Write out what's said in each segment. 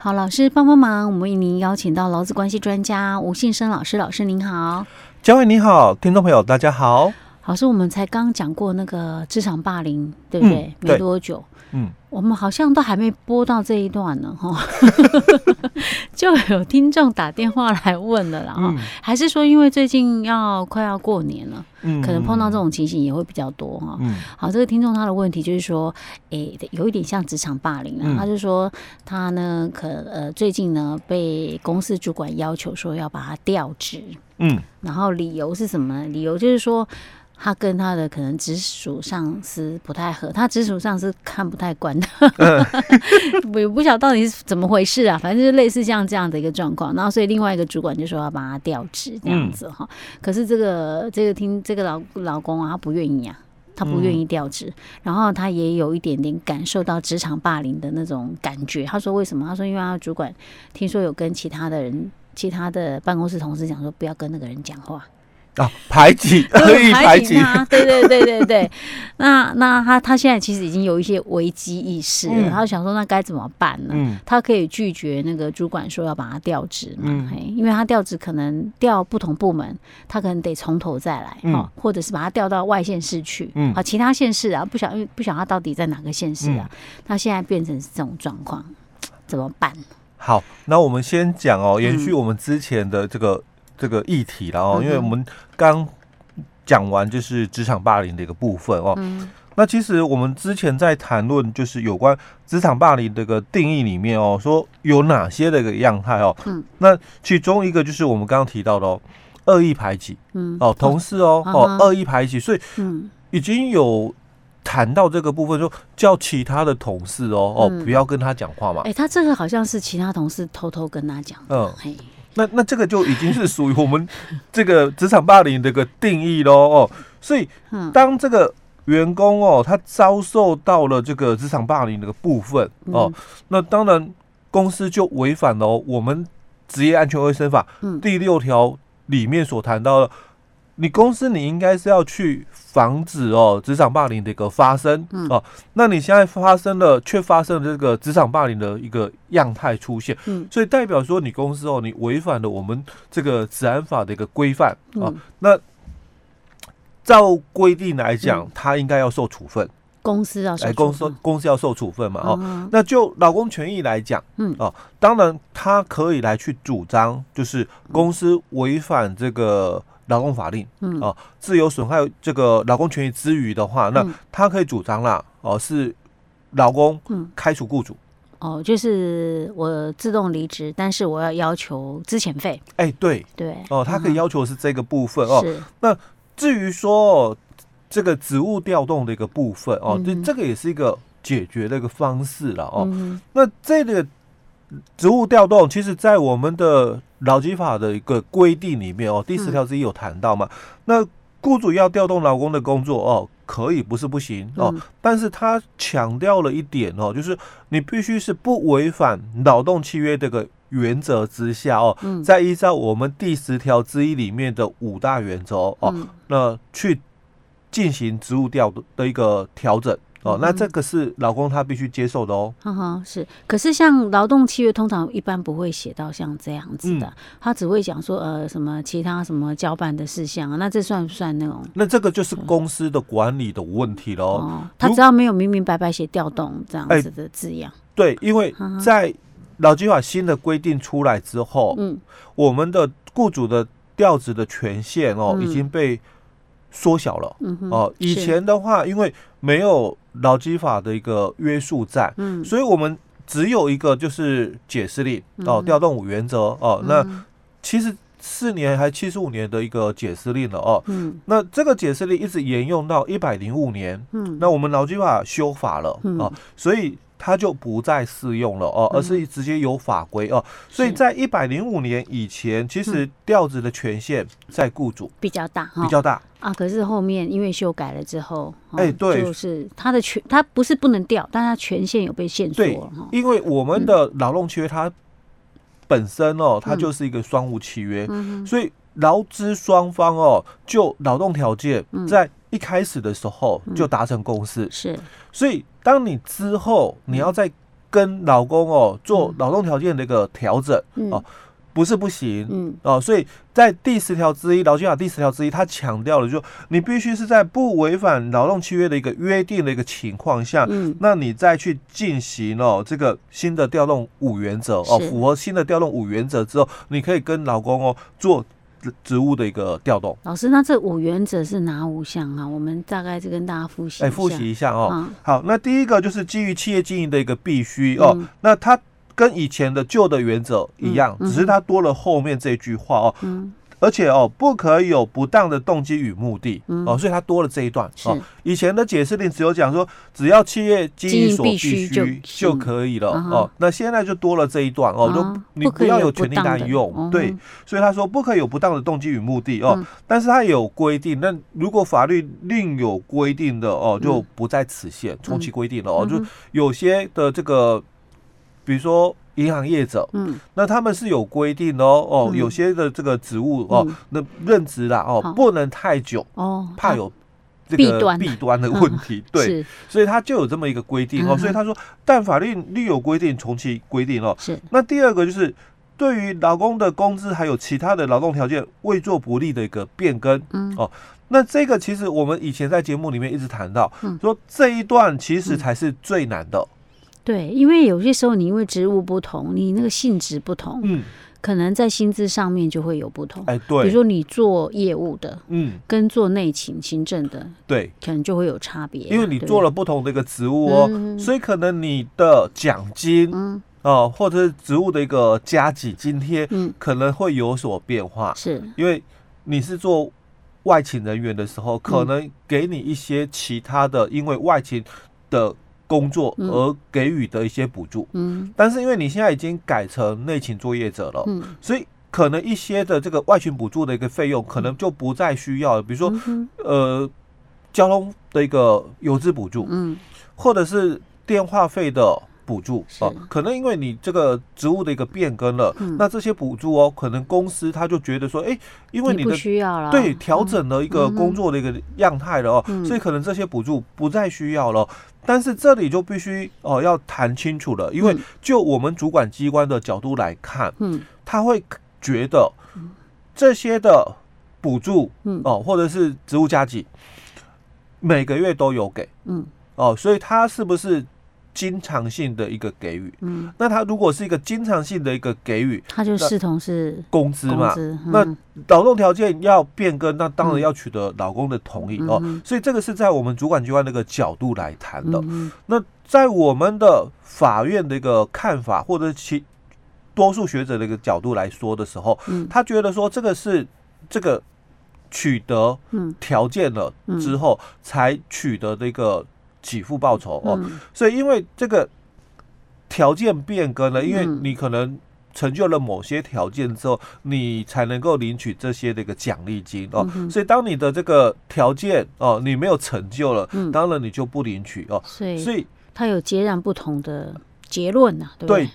好，老师帮帮忙，我们为您邀请到劳资关系专家吴信生老师，老师您好，嘉惠你好，听众朋友大家好。老师，我们才刚讲过那个职场霸凌，对不对？嗯、没多久。嗯，我们好像都还没播到这一段呢，哈，就有听众打电话来问了，然后还是说，因为最近要快要过年了，嗯，可能碰到这种情形也会比较多哈。嗯，好，这个听众他的问题就是说，诶，有一点像职场霸凌啊，他就说他呢，可呃最近呢被公司主管要求说要把他调职，嗯，然后理由是什么呢？理由就是说。他跟他的可能直属上司不太合，他直属上司看不太惯他，我也不晓得到底是怎么回事啊，反正就是类似像这样的一个状况。然后所以另外一个主管就说要把他调职这样子哈，可是这个这个听这个老老公啊，他不愿意啊，他不愿意调职，然后他也有一点点感受到职场霸凌的那种感觉。他说为什么？他说因为他主管听说有跟其他的人、其他的办公室同事讲说，不要跟那个人讲话。啊，排挤，可以排挤他，对对对对对。那那他他现在其实已经有一些危机意识了，嗯、他想说那该怎么办呢？嗯、他可以拒绝那个主管说要把他调职嘛？嗯、因为他调职可能调不同部门，他可能得从头再来，嗯、或者是把他调到外县市去，嗯，啊，其他县市啊，不想因为不想他到底在哪个县市啊？他、嗯、现在变成是这种状况，怎么办？好，那我们先讲哦，延续我们之前的这个。嗯这个议题，然后因为我们刚讲完就是职场霸凌的一个部分哦，嗯、那其实我们之前在谈论就是有关职场霸凌的一个定义里面哦，说有哪些的一个样态哦，嗯，那其中一个就是我们刚刚提到的哦，恶意排挤，嗯，哦，同事哦，哦，哦，恶意排挤，所以嗯，已经有谈到这个部分，说叫其他的同事哦，哦，不要跟他讲话嘛，哎、欸，他这个好像是其他同事偷偷跟他讲，嗯，嘿。那那这个就已经是属于我们这个职场霸凌的一个定义喽哦，所以当这个员工哦，他遭受到了这个职场霸凌的个部分哦，那当然公司就违反了我们职业安全卫生法第六条里面所谈到的。你公司你应该是要去防止哦职场霸凌的一个发生哦，那你现在发生了却发生了这个职场霸凌的一个样态出现，嗯。所以代表说你公司哦你违反了我们这个职安法的一个规范啊，那照规定来讲，他应该要受处分，公司要哎公司公司要受处分嘛哦，那就老公权益来讲，嗯。哦，当然他可以来去主张，就是公司违反这个。劳工法令，嗯。哦，自由损害这个劳工权益之余的话，那他可以主张啦，哦，是劳工开除雇主，哦，就是我自动离职，但是我要要求资遣费，哎，对。对，哦，他可以要求是这个部分哦。那至于说这个职务调动的一个部分哦，这这个也是一个解决的一个方式了哦。那这个职务调动，其实在我们的劳基法的一个规定里面哦，第十条之一有谈到嘛。嗯、那雇主要调动劳工的工作哦，可以不是不行哦，嗯、但是他强调了一点哦，就是你必须是不违反劳动契约这个原则之下哦，嗯、再依照我们第十条之一里面的五大原则哦，嗯、那去进行职务调的一个调整。哦，那这个是老公他必须接受的哦。哈哈、嗯，是。可是像劳动契约，通常一般不会写到像这样子的，嗯、他只会讲说呃什么其他什么交办的事项啊。那这算不算那种？那这个就是公司的管理的问题喽。哦，他只要没有明明白白写调动这样子的字样、欸。对，因为在劳基法新的规定出来之后，嗯，我们的雇主的调职的权限哦、嗯、已经被。缩小了，嗯哼，哦，以前的话，因为没有劳基法的一个约束在，嗯，所以我们只有一个就是解释令哦，调动五原则哦，那其实四年还七十五年的一个解释令了哦，嗯，那这个解释令一直沿用到一百零五年，嗯，那我们劳基法修法了啊，所以。它就不再适用了哦，而是直接有法规哦。所以在一百零五年以前，其实调职的权限在雇主比较大，比较大。啊。可是后面因为修改了之后，哎，对，就是他的权，他不是不能调，但他权限有被限缩了哈。因为我们的劳动契约它本身哦，它就是一个双务契约，所以劳资双方哦，就劳动条件在一开始的时候就达成共识，是，所以。当你之后你要再跟老公哦做劳动条件的一个调整、嗯、哦。不是不行，嗯。哦，所以在第十条之一劳基法第十条之一，他强调了，就你必须是在不违反劳动契约的一个约定的一个情况下，嗯，那你再去进行哦这个新的调动五原则哦，符合新的调动五原则之后，你可以跟老公哦做职务的一个调动。老师，那这五原则是哪五项啊？我们大概就跟大家复习，哎，复习一下哦。啊、好，那第一个就是基于企业经营的一个必须哦，嗯、那它。跟以前的旧的原则一样，嗯嗯、只是它多了后面这句话哦，嗯、而且哦，不可以有不当的动机与目的、嗯、哦，所以它多了这一段哦。以前的解释令只有讲说，只要企业经营所必须就，就可以了、嗯、哦。那现在就多了这一段哦，就、啊、你不要有权利滥用，哦、对。所以他说不可以有不当的动机与目的哦，嗯、但是他有规定，那如果法律另有规定的哦，就不在此限，从其规定了哦，嗯、就有些的这个。比如说银行业者，嗯，那他们是有规定的哦，哦，有些的这个职务哦，那任职啦哦，不能太久哦，怕有这个弊端。的问题，对，所以他就有这么一个规定哦，所以他说，但法律另有规定，从其规定哦。是。那第二个就是对于劳工的工资还有其他的劳动条件未做不利的一个变更，嗯。哦，那这个其实我们以前在节目里面一直谈到，说这一段其实才是最难的。对，因为有些时候你因为职务不同，你那个性质不同，嗯，可能在薪资上面就会有不同。哎，对，比如说你做业务的，嗯，跟做内勤行政的，对，可能就会有差别啊。因为你做了不同的一个职务哦，嗯，所以可能你的奖金，嗯，哦，或者是职务的一个加给津贴，嗯，可能会有所变化。是，因为你是做外勤人员的时候，可能给你一些其他的，因为外勤的。工作而给予的一些补助，嗯，但是因为你现在已经改成内勤作业者了，嗯，所以可能一些的这个外勤补助的一个费用可能就不再需要了，比如说，呃，交通的一个油资补助，嗯，或者是电话费的。补助啊，可能因为你这个职务的一个变更了，嗯、那这些补助哦，可能公司他就觉得说，哎、欸，因为你的需要了，对，调整了一个工作的一个样态了哦，嗯、所以可能这些补助不再需要了。但是这里就必须哦要谈清楚了，因为就我们主管机关的角度来看，嗯，他会觉得这些的补助，嗯。哦，或者是职务加给，每个月都有给，嗯。哦，所以他是不是？经常性的一个给予，嗯，那他如果是一个经常性的一个给予，他就视同是工资嘛。嗯、那劳动条件要变更，那当然要取得老公的同意、嗯、哦。所以这个是在我们主管机关那个角度来谈的。嗯、那在我们的法院的一个看法，或者其多数学者的一个角度来说的时候，嗯、他觉得说这个是这个取得条件了之后才取得的一个。给付报酬哦，嗯、所以因为这个条件变更了，因为你可能成就了某些条件之后，你才能够领取这些的一个奖励金哦。嗯、所以当你的这个条件哦，你没有成就了，嗯、当然你就不领取哦。所以，所以它有截然不同的结论呐、啊，对不对？对，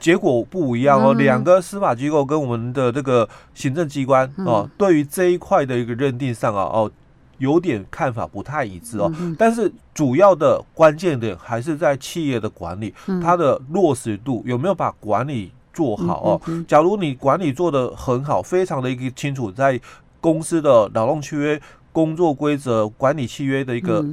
结果不一样哦。两、嗯、个司法机构跟我们的这个行政机关哦，嗯、对于这一块的一个认定上啊，哦。有点看法不太一致哦，嗯、但是主要的关键点还是在企业的管理，嗯、它的落实度有没有把管理做好哦？嗯、假如你管理做得很好，非常的一个清楚，在公司的劳动契约、工作规则、管理契约的一个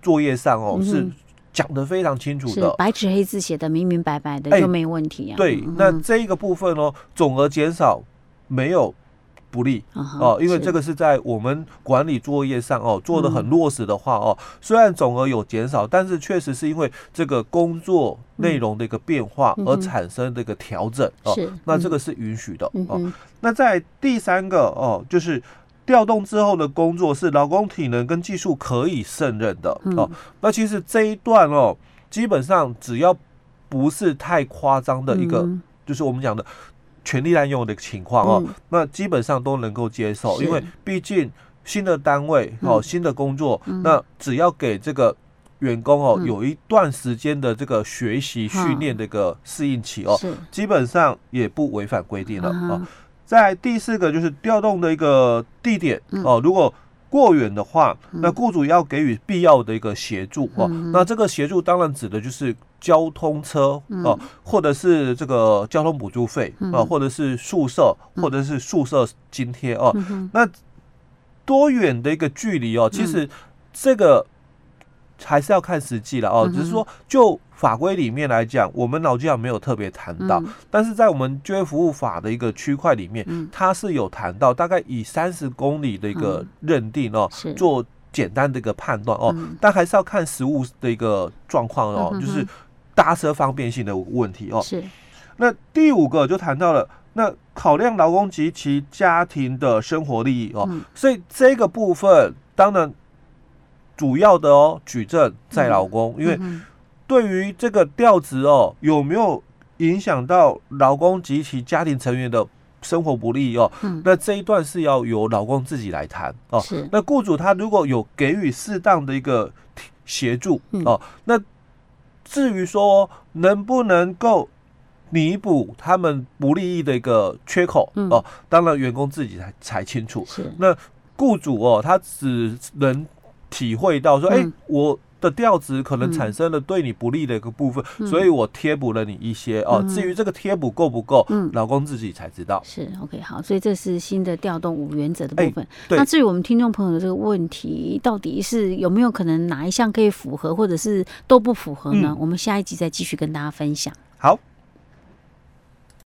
作业上哦，嗯、是讲得非常清楚的，白纸黑字写的明明白白的，就没问题啊。欸、对，那这一个部分哦，总额减少没有。不利哦，因为这个是在我们管理作业上哦做的很落实的话哦，虽然总额有减少，但是确实是因为这个工作内容的一个变化而产生的一个调整哦，那这个是允许的哦。那在第三个哦，就是调动之后的工作是劳工体能跟技术可以胜任的哦。那其实这一段哦，基本上只要不是太夸张的一个，就是我们讲的。权力滥用的情况哦，嗯、那基本上都能够接受，因为毕竟新的单位哦，嗯、新的工作，嗯、那只要给这个员工哦，嗯、有一段时间的这个学习训练的一个适应期哦，基本上也不违反规定了哦。在第四个就是调动的一个地点哦，如果过远的话，那雇主要给予必要的一个协助哦。嗯、那这个协助当然指的就是。交通车哦，或者是这个交通补助费啊，或者是宿舍，或者是宿舍津贴哦。那多远的一个距离哦？其实这个还是要看实际了哦。只是说，就法规里面来讲，我们劳基法没有特别谈到，但是在我们就业服务法的一个区块里面，它是有谈到大概以三十公里的一个认定哦，做简单的一个判断哦。但还是要看实物的一个状况哦，就是。搭车方便性的问题哦，是。那第五个就谈到了，那考量劳工及其家庭的生活利益哦，嗯、所以这个部分当然主要的哦，举证在劳工，嗯、因为对于这个调职哦，有没有影响到劳工及其家庭成员的生活不利哦，嗯、那这一段是要由劳工自己来谈哦。是。那雇主他如果有给予适当的一个协助哦，嗯、那。至于说能不能够弥补他们不利益的一个缺口哦，当然员工自己才才清楚。是。那雇主哦，他只能体会到说，哎，我的调子可能产生了对你不利的一个部分，所以我贴补了你一些哦。至于这个贴补够不够，嗯，老公自己才知道。是 OK 好，所以这是新的调动五原则的部分。那至于我们听众朋友的这个问题，到底是有没有可能哪一项可以符合，或者是都不符合呢？我们下一集再继续跟大家分享。好。